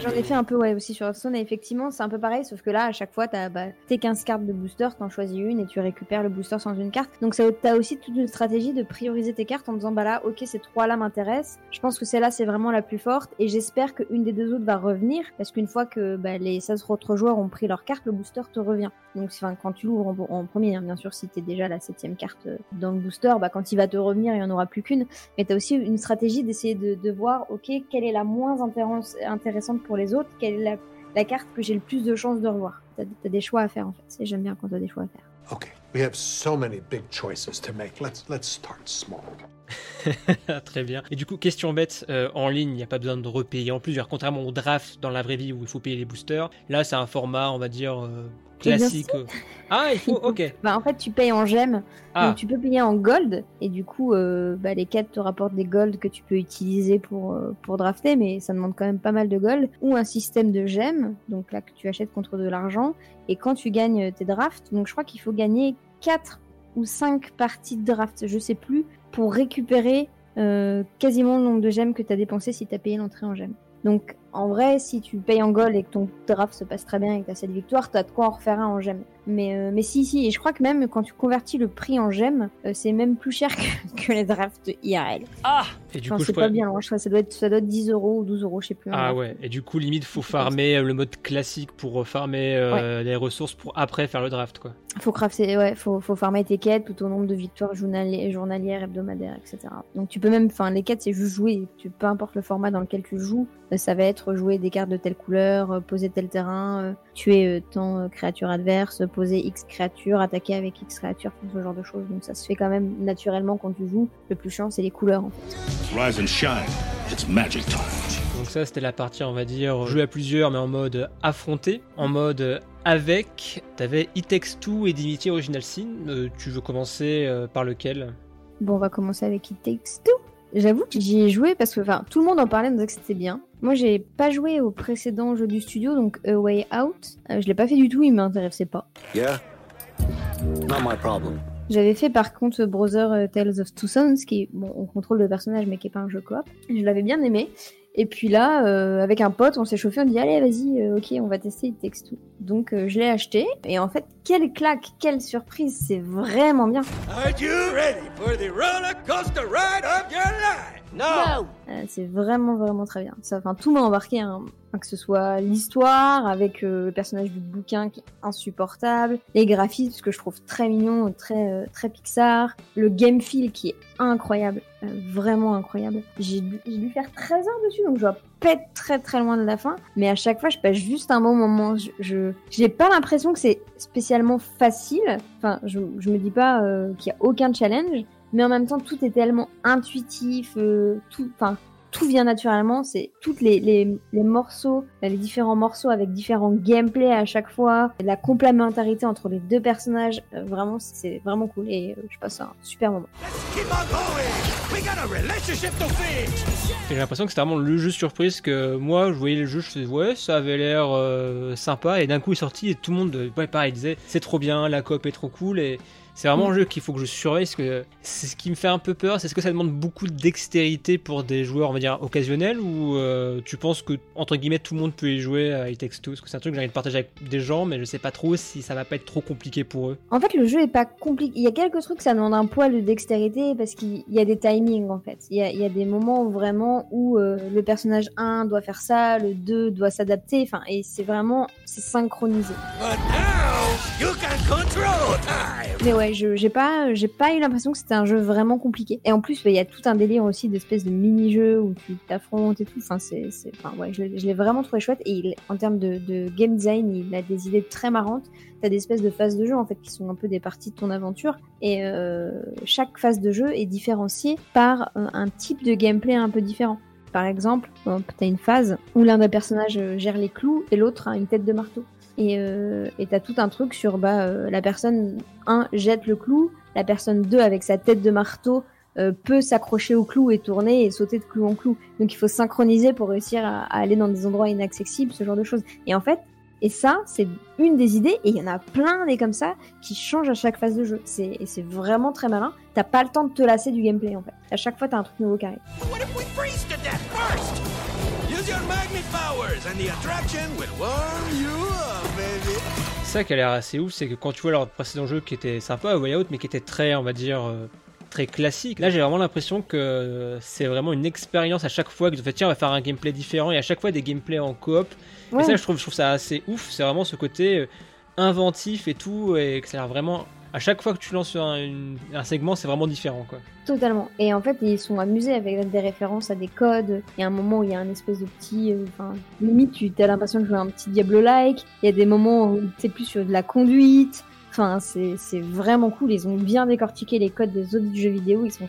J'en ai fait un peu aussi sur Hearthstone et effectivement c'est un peu pareil sauf que là à chaque fois t'as bah, tes 15 cartes de booster, t'en choisis une et tu récupères le booster sans une carte. Donc t'as aussi toute une stratégie de prioriser tes cartes en disant bah là ok ces trois là m'intéressent, je pense que celle-là c'est vraiment la plus forte et j'espère qu'une des deux autres va revenir parce qu'une fois que bah, les 16 autres joueurs ont pris leur carte, le booster te revient. Donc quand tu l'ouvres en, premier, hein, bien sûr si t'es déjà la septième carte euh, dans le booster, bah, quand il va te revenir il y en aura plus qu'une. Mais t'as aussi une stratégie d'essayer de, voir ok quelle est la moins intéress- intéressante pour les autres, quelle est la, carte que j'ai le plus de chances de revoir. T'as as des choix à faire en fait. Et J'aime bien quand t'as des choix à faire. Okay, we have so many big choices to make. Let's let's. Très bien. Et du coup, question bête, euh, en ligne, il n'y a pas besoin de repayer. En plus, contrairement au draft dans la vraie vie où il faut payer les boosters, là c'est un format, on va dire, euh, classique. si. Ah, il faut, ok. Bah, en fait, tu payes en gemmes, Ah. donc tu peux payer en gold, et du coup, euh, bah, les quêtes te rapportent des gold que tu peux utiliser pour, pour drafter, mais ça demande quand même pas mal de gold, ou un système de gemmes, donc là que tu achètes contre de l'argent, et quand tu gagnes tes drafts, donc je crois qu'il faut gagner 4 ou 5 parties de draft, je sais plus, pour récupérer euh, quasiment le nombre de gemmes que tu as dépensé si tu as payé l'entrée en gemmes. Donc en vrai, si tu payes en gold et que ton draft se passe très bien et que tu as cette victoire, tu as de quoi en refaire un en gemmes. Mais, euh, mais si, si, et je crois que même quand tu convertis le prix en gemmes, euh, c'est même plus cher que, que les drafts IRL. Ah Et du Enfin, coup, je c'est pourrais- pas bien loin, je crois que ça doit, être, ça doit être 10 euros ou 12 euros, je sais plus. Ah hein. ouais, et du coup, limite, faut farmer euh, le mode classique pour farmer euh, les ressources pour après faire le draft, quoi. Faut crafter, ouais, faut, faut farmer tes quêtes, tout au nombre de victoires journali- journalières, hebdomadaires, etc. Donc tu peux même, enfin, les quêtes c'est juste jouer. Tu, peu importe le format dans lequel tu joues, ça va être jouer des cartes de telle couleur, euh, poser tel terrain, euh, tuer euh, tant euh, créatures adverses, poser X créatures, attaquer avec X créatures, enfin, ce genre de choses. Donc ça se fait quand même naturellement quand tu joues. Le plus chiant c'est les couleurs en fait. Rise and shine. It's magic time. Donc ça, c'était la partie, on va dire, jouer à plusieurs, mais en mode affronté, en mode avec. T'avais It Takes Two et Divinity Original Sin. Euh, tu veux commencer euh, par lequel? Bon, on va commencer avec It Takes Two. J'avoue que j'y ai joué parce que enfin, tout le monde en parlait, on disait que c'était bien. Moi, j'ai pas joué au précédent jeu du studio, donc A Way Out. Euh, je l'ai pas fait du tout, il m'intéressait pas. Yeah? Not my problem. J'avais fait par contre Brother euh, Tales of Two Sons, qui est, bon, on contrôle le personnage, mais qui est pas un jeu coop. Je l'avais bien aimé. Et puis là, euh, avec un pote, on s'est chauffé, on dit allez, vas-y, euh, ok, on va tester It Takes Two. Donc euh, je l'ai acheté. Et en fait, quelle claque, quelle surprise, c'est vraiment bien. Are you ready for the roller coaster ride of your life? No! Euh, c'est vraiment vraiment très bien. Ça, enfin, tout m'a embarqué, hein. Que ce soit l'histoire avec euh, le personnage du bouquin qui est insupportable, les graphismes que je trouve très mignon, très euh, très Pixar, le game feel qui est incroyable, vraiment incroyable. J'ai dû, faire 13 heures dessus, donc je dois très très loin de la fin, mais à chaque fois je passe juste un bon moment. Je je- j'ai pas l'impression que c'est spécialement facile. Enfin, je, je me dis pas euh, qu'il y a aucun challenge, mais en même temps tout est tellement intuitif, euh, tout, enfin tout vient naturellement. C'est toutes les, les, morceaux, les différents morceaux avec différents gameplays à chaque fois, la complémentarité entre les deux personnages. euh, vraiment, c'est vraiment cool et euh, je passe un super moment. J'ai l'impression que c'était vraiment le jeu surprise que moi, je voyais le jeu, je faisais ouais, ça avait l'air euh, sympa, et d'un coup il est sorti et tout le monde, euh, ouais, pareil, disait c'est trop bien, la coop est trop cool, et c'est vraiment un jeu qu'il faut que je surveille, parce que c'est ce qui me fait un peu peur, c'est ce que ça demande beaucoup de dextérité pour des joueurs, on va dire, occasionnels, ou euh, tu penses que, entre guillemets, tout le monde peut y jouer à It Takes Two, parce que c'est un truc que j'ai envie de partager avec des gens, mais je sais pas trop si ça va pas être trop compliqué pour eux. En fait, le jeu est pas compliqué. Il y a quelques trucs, ça demande un poil de dextérité parce qu'il y a des timings en fait. Il y a, il y a des moments vraiment où euh, le personnage 1 doit faire ça, le 2 doit s'adapter. Enfin, et c'est vraiment c'est synchronisé. But now, you can control time! Mais ouais, je j'ai pas eu l'impression que c'était un jeu vraiment compliqué. Et en plus, bah, il y a tout un délire aussi d'espèces de mini-jeux où tu t'affrontes et tout. Enfin, c'est ouais, je, l'ai- vraiment trouvé chouette. Et en termes de, game design, il a des idées très marrantes. T'as des espèces de phases de jeu en fait qui sont un peu des parties de ton aventure. Et euh, chaque phase de jeu est différenciée par euh, un type de gameplay un peu différent. Par exemple, t'as une phase où l'un des personnages euh, gère les clous et l'autre a une tête de marteau. Et euh, et t'as tout un truc sur bah, euh, la personne 1 jette le clou, la personne 2 avec sa tête de marteau euh, peut s'accrocher au clou et tourner et sauter de clou en clou. Donc il faut synchroniser pour réussir à, aller dans des endroits inaccessibles, ce genre de choses. Et en fait, et ça, c'est une des idées, et il y en a plein des comme ça qui changent à chaque phase de jeu. Et c'est vraiment très malin. T'as pas le temps de te lasser du gameplay en fait. À chaque fois, t'as un truc nouveau qui arrive. Use your magnet powers and the attraction will warm you ça qui a l'air assez ouf, c'est que quand tu vois leur précédent jeu qui était sympa, Way Out, mais qui était très, on va dire, euh, très classique, là j'ai vraiment l'impression que euh, c'est vraiment une expérience à chaque fois que tu fais tiens, on va faire un gameplay différent, et à chaque fois des gameplays en coop. Ouais. Et ça, je trouve, je trouve ça assez ouf, c'est vraiment ce côté euh, inventif et tout, et que ça a l'air vraiment. À chaque fois que tu lances un, une- un segment, c'est vraiment différent quoi. Totalement. Et en fait, ils sont amusés avec des références à des codes. Il y a un moment où il y a un espèce de petit. euh, limite, tu as l'impression de jouer un petit Diablo-like. Il y a des moments où c'est plus sur de la conduite. Enfin, c'est vraiment cool. Ils ont bien décortiqué les codes des autres jeux vidéo. Ils sont,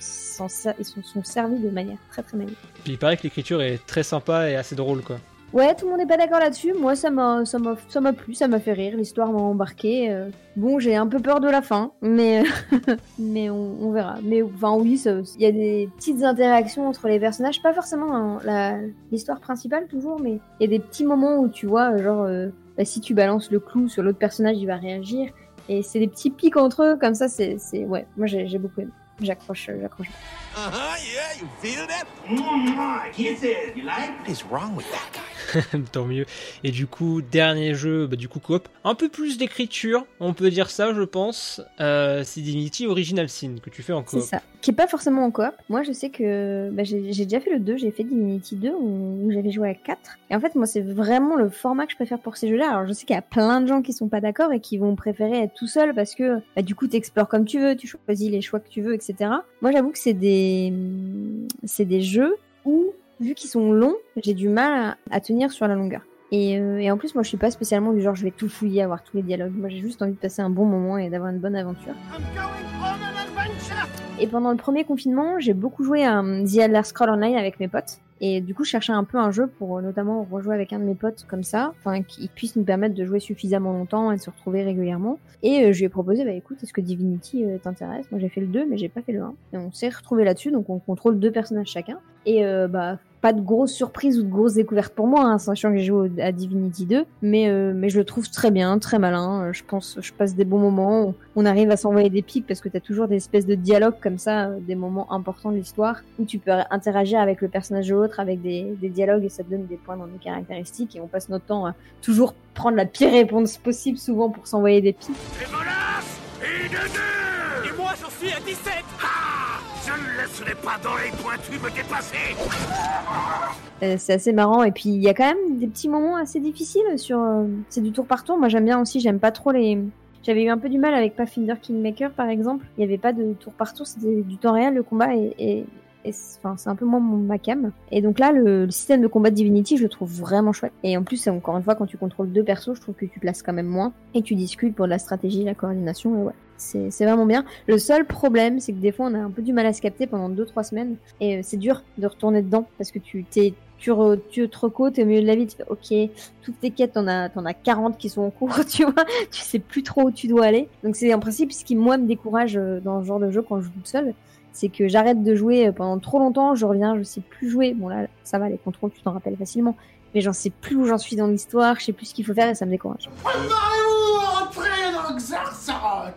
ils sont, sont servis de manière très très magnifique. Puis il paraît que l'écriture est très sympa et assez drôle quoi. Ouais, tout le monde n'est pas d'accord là-dessus. Moi, ça m'a, ça m'a, ça m'a plu, ça m'a fait rire. L'histoire m'a embarqué. euh. Bon, j'ai un peu peur de la fin, mais, mais on, on verra. Mais enfin, oui, il y a des petites interactions entre les personnages, pas forcément dans la, l'histoire principale toujours, mais il y a des petits moments où tu vois, genre, euh, bah, si tu balances le clou sur l'autre personnage, il va réagir. Et c'est des petits pics entre eux, comme ça, c'est, c'est, ouais. Moi, j'ai, j'ai beaucoup aimé. J'accroche, euh, j'accroche. Uh-huh, yeah, you feel that? Mmm, kisses, you like? What is wrong with that guy? Tant mieux. Et du coup, dernier jeu, bah, du coup, coop. Un peu plus d'écriture, on peut dire ça, je pense. Euh, c'est Divinity Original Sin que tu fais en C'est coop. ça. Qui est pas forcément en coop. Moi, je sais que bah, j'ai j'ai déjà fait le 2, j'ai fait Divinity 2 où, où j'avais joué à 4. Et en fait, moi, c'est vraiment le format que je préfère pour ces jeux-là. Alors, je sais qu'il y a plein de gens qui sont pas d'accord et qui vont préférer être tout seul parce que bah, du coup, t'explores comme tu veux, tu choisis les choix que tu veux, etc. Moi, j'avoue que c'est des, c'est des jeux où, vu qu'ils sont longs, j'ai du mal à, à tenir sur la longueur. Et, euh, et en plus, moi, je suis pas spécialement du genre je vais tout fouiller, avoir tous les dialogues. Moi, j'ai juste envie de passer un bon moment et d'avoir une bonne aventure. Et pendant le premier confinement, j'ai beaucoup joué à um, The Elder Scroll Online avec mes potes. Et du coup, je cherchais un peu un jeu pour euh, notamment rejouer avec un de mes potes comme ça, enfin, qui puisse nous permettre de jouer suffisamment longtemps et de se retrouver régulièrement. Et euh, je lui ai proposé, bah écoute, est-ce que Divinity euh, t'intéresse? Moi, j'ai fait le 2, mais j'ai pas fait le 1. Et on s'est retrouvé là-dessus, donc on contrôle deux personnages chacun. Et bah, pas de grosses surprises ou de grosses découvertes pour moi, hein, sachant que j'ai joué à Divinity 2, mais, euh, mais je le trouve très bien, très malin. Euh, Je pense, je passe des bons moments. On, on arrive à s'envoyer des pics parce que t'as toujours des espèces de dialogues comme ça, euh, des moments importants de l'histoire où tu peux interagir avec le personnage de l'autre, avec des, des dialogues et ça te donne des points dans les caractéristiques. Et on passe notre temps à toujours prendre la pire réponse possible, souvent pour s'envoyer des pics. Et de deux! Et moi, j'en suis à 17! Laisserai pas dans les pointus me dépasser! Euh, c'est assez marrant. Et puis il y a quand même des petits moments assez difficiles sur euh, c'est du tour par tour. Moi j'aime bien aussi j'aime pas trop les j'avais eu un peu du mal avec Pathfinder Kingmaker par exemple. Il y avait pas de tour par tour c'était du temps réel le combat et et c'est un peu moins mon ma cam. Et donc là, le, système de combat de Divinity, je le trouve vraiment chouette. Et en plus, encore une fois, quand tu contrôles deux persos, je trouve que tu te quand même moins et tu discutes pour la stratégie, la coordination. Et ouais, c'est vraiment bien. Le seul problème, c'est que des fois, on a un peu du mal à se capter pendant 2-3 semaines et c'est dur de retourner dedans parce que tu t'es tu, re- tu te au milieu de la vie, tu fais ok, toutes tes quêtes, t'en as, t'en as 40 qui sont en cours, tu vois, tu sais plus trop où tu dois aller. Donc c'est en principe ce qui moi me décourage euh, dans ce genre de jeu quand je joue seule, c'est que j'arrête de jouer euh, pendant trop longtemps, je reviens, je sais plus jouer. Bon là, ça va, les contrôles, tu t'en rappelles facilement, mais j'en sais plus où j'en suis dans l'histoire, je sais plus ce qu'il faut faire et ça me décourage. Préparez-vous à entrer dans Xarsaroth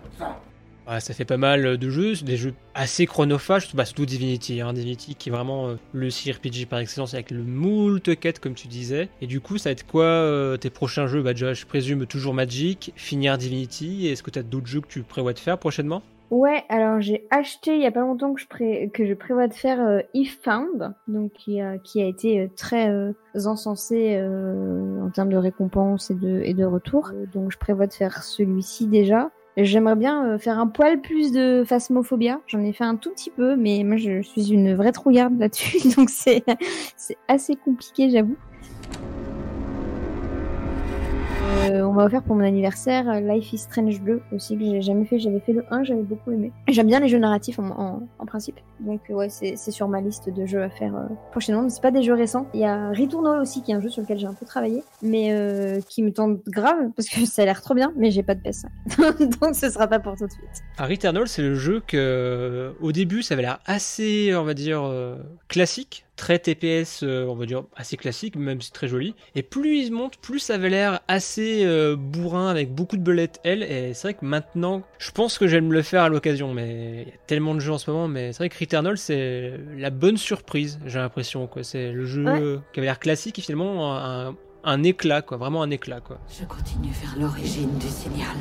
Ouais, ça fait pas mal de jeux, des jeux assez chronophages, bah, surtout Divinity, hein, Divinity qui est vraiment euh, le CRPG par excellence avec le moult quête comme tu disais. Et du coup, ça va être quoi euh, tes prochains jeux? Bah déjà, je présume toujours Magic, finir Divinity. Et Est-ce que tu as d'autres jeux que tu prévois de faire prochainement? Ouais, alors j'ai acheté il y a pas longtemps que je, pré- que je prévois de faire euh, If Found, donc qui a, qui a été euh, très euh, encensé euh, en termes de récompenses et de, et de retours. Euh, donc je prévois de faire celui-ci déjà. J'aimerais bien euh, faire un poil plus de phasmophobia. J'en ai fait un tout petit peu, mais moi je suis une vraie trouillarde là-dessus, donc c'est assez compliqué, j'avoue. Euh, on m'a offert pour mon anniversaire euh, Life is Strange 2 aussi que j'ai jamais fait. J'avais fait le 1, j'avais beaucoup aimé. J'aime bien les jeux narratifs en, principe. Donc euh, ouais, c'est sur ma liste de jeux à faire prochainement. Mais c'est pas des jeux récents. Il y a Returnal aussi qui est un jeu sur lequel j'ai un peu travaillé, mais qui me tente grave parce que ça a l'air trop bien. Mais j'ai pas de PS5, donc ce sera pas pour tout de suite. Ah, Returnal, c'est le jeu que, au début, ça avait l'air assez, on va dire, classique, très TPS, euh, on va dire assez classique, même si très joli. Et plus il monte, plus ça avait l'air assez euh, bourrin avec beaucoup de bullet hell. Et c'est vrai que maintenant, je pense que j'aime le faire à l'occasion, mais il y a tellement de jeux en ce moment. Mais c'est vrai que Returnal, c'est la bonne surprise, j'ai l'impression. quoi. C'est le jeu Ouais. qui avait l'air classique et finalement un, un éclat, quoi. Vraiment un éclat, quoi. Je continue vers l'origine du signal.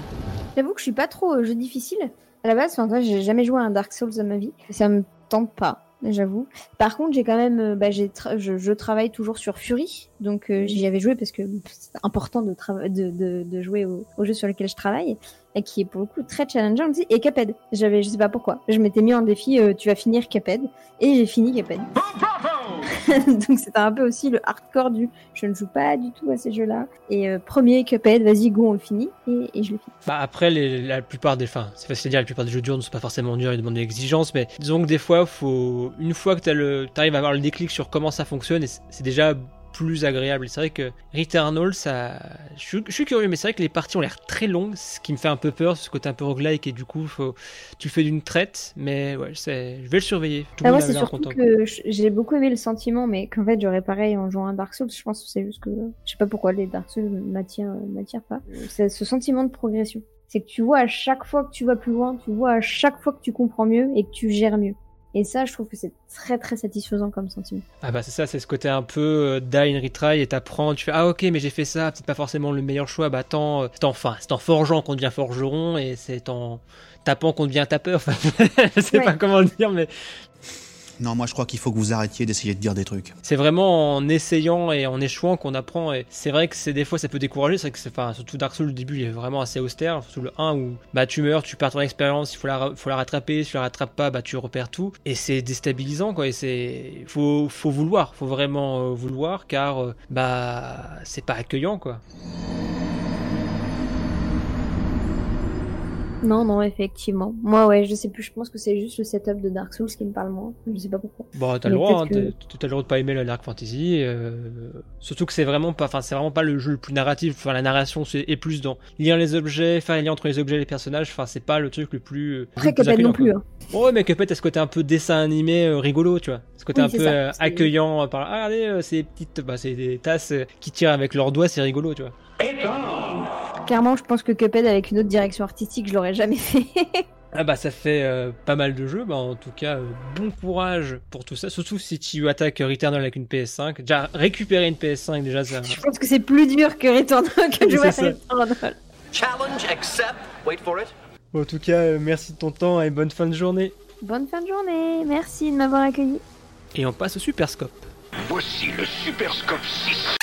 J'avoue que je suis pas trop jeu difficile. À la base, enfin, toi, j'ai jamais joué à un Dark Souls de ma vie. Ça me tente pas, j'avoue. Par contre, j'ai quand même, euh, bah, j'ai je, travaille toujours sur Fury, donc euh, j'y avais joué parce que c'est important de, de, de, de jouer au, jeu sur lequel je travaille et qui est pour le coup très challengeant aussi. Et Cuphead, j'avais, je sais pas pourquoi, je m'étais mis en défi, euh, tu vas finir Cuphead, et j'ai fini Cuphead. donc c'était un peu aussi le hardcore du, je ne joue pas du tout à ces jeux-là. Et euh, premier Cuphead, vas-y go, on le finit, et, et je le finis. Bah après, la plupart des, enfin, c'est facile à dire, la plupart des jeux durs ne sont pas forcément durs, ils demandent de l'exigence, mais disons que des fois, faut, une fois que tu arrives à avoir le déclic sur comment ça fonctionne, et c'est déjà plus agréable. C'est vrai que Returnal, ça, je suis, je suis curieux, mais c'est vrai que les parties ont l'air très longues, ce qui me fait un peu peur, ce côté un peu roguelike, et du coup, faut, tu fais d'une traite, mais ouais, c'est- je vais le surveiller. Tout Ah, moi, c'est surtout content. que j'ai beaucoup aimé le sentiment, mais qu'en fait, j'aurais pareil en jouant à Dark Souls. Je pense que c'est juste que je sais pas pourquoi les Dark Souls m'attirent, m'attirent pas. C'est ce sentiment de progression. C'est que tu vois à chaque fois que tu vas plus loin, tu vois à chaque fois que tu comprends mieux et que tu gères mieux. Et ça, je trouve que c'est très très satisfaisant comme sentiment. Ah bah c'est ça, c'est ce côté un peu euh, die and retry et t'apprends, tu fais ah ok mais j'ai fait ça, peut-être pas forcément le meilleur choix, bah attends, euh, c'est en, enfin, c'est en forgeant qu'on devient forgeron et c'est en tapant qu'on devient tapeur, enfin je sais Ouais. pas comment le dire mais Non, moi je crois qu'il faut que vous arrêtiez d'essayer de dire des trucs. c'est vraiment en essayant et en échouant qu'on apprend et c'est vrai que c'est des fois ça peut décourager, c'est que surtout Dark Souls le début il est vraiment assez austère, surtout le 1 où bah tu meurs, tu perds ton expérience, il faut la, ra- faut la rattraper, si tu la rattrapes pas bah tu repères tout et c'est déstabilisant quoi et c'est faut faut vouloir, faut vraiment euh, vouloir car euh, bah c'est pas accueillant quoi. Non, non, effectivement. Moi, ouais, je sais plus. Je pense que c'est juste le setup de Dark Souls qui me parle moins. Je sais pas pourquoi. Bon, t'as Mais le droit, hein, t'as- le droit de pas aimer la Dark Fantasy. euh, surtout que c'est vraiment pas, enfin, c'est vraiment pas le jeu le plus narratif. Enfin, la narration c'est est plus dans lire les objets, faire les liens entre les objets et les personnages. Enfin, c'est pas le truc le plus. euh, Après, le Cuphead non plus. Ouais, mais Cuphead, t'as ce côté un peu dessin animé euh, rigolo, tu vois. Ce côté Oui, un c'est peu ça, euh, accueillant. Par ah, regardez, euh, ces petites, bah, c'est des tasses qui tirent avec leurs doigts, c'est rigolo, tu vois. Clairement, je pense que Cuphead avec une autre direction artistique, je l'aurais jamais fait. Ah bah ça fait euh, pas mal de jeux, bah en tout cas euh, bon courage pour tout ça, surtout si tu attaques Returnal avec une PS5. Déjà récupérer une PS5 déjà ça. je pense que c'est plus dur que Returnal que de jouer à. Returnal. Challenge accept. Wait for it. En tout cas, euh, merci de ton temps et bonne fin de journée. Bonne fin de journée. Merci de m'avoir accueilli. Et on passe au Super Scope. Voici le Super Scope 6.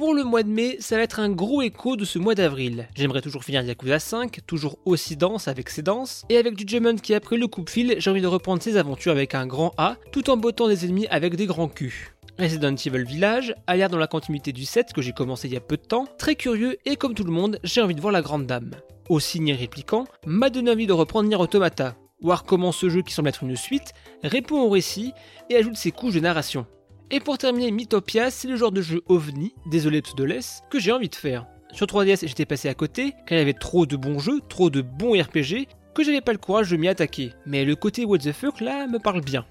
Pour le mois de mai, ça va être un gros écho de ce mois d'avril. J'aimerais toujours finir Yakuza 5, toujours aussi dense avec ses danses, et avec du Judgment qui a pris le coupe-fil, j'ai envie de reprendre ses aventures avec un grand A, tout en bottant des ennemis avec des grands culs. Resident Evil Village, à l'air dans la continuité du 7 que j'ai commencé il y a peu de temps, très curieux et comme tout le monde, j'ai envie de voir la grande dame. Aussi Nier répliquant, m'a donné envie de reprendre Nier Automata, voir comment ce jeu qui semble être une suite répond au récit et ajoute ses couches de narration. Et pour terminer, Mythopia, c'est le genre de jeu ovni, désolé Pseudoless, que j'ai envie de faire. Sur 3DS, j'étais passé à côté, car il y avait trop de bons jeux, trop de bons RPG, que j'avais pas le courage de m'y attaquer. Mais le côté what the fuck là me parle bien.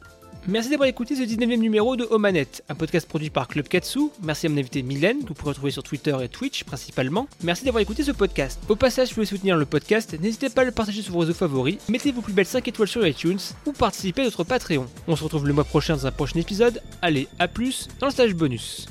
Merci d'avoir écouté ce 19e numéro de Omanette, un podcast produit par Club Katsu. Merci à mon invité Mylène, que vous pourrez retrouver sur Twitter et Twitch principalement. Merci d'avoir écouté ce podcast. Au passage, si vous voulez soutenir le podcast, n'hésitez pas à le partager sur vos réseaux favoris, mettez vos plus belles 5 étoiles sur iTunes ou participez à notre Patreon. On se retrouve le mois prochain dans un prochain épisode. Allez, à plus dans le stage bonus.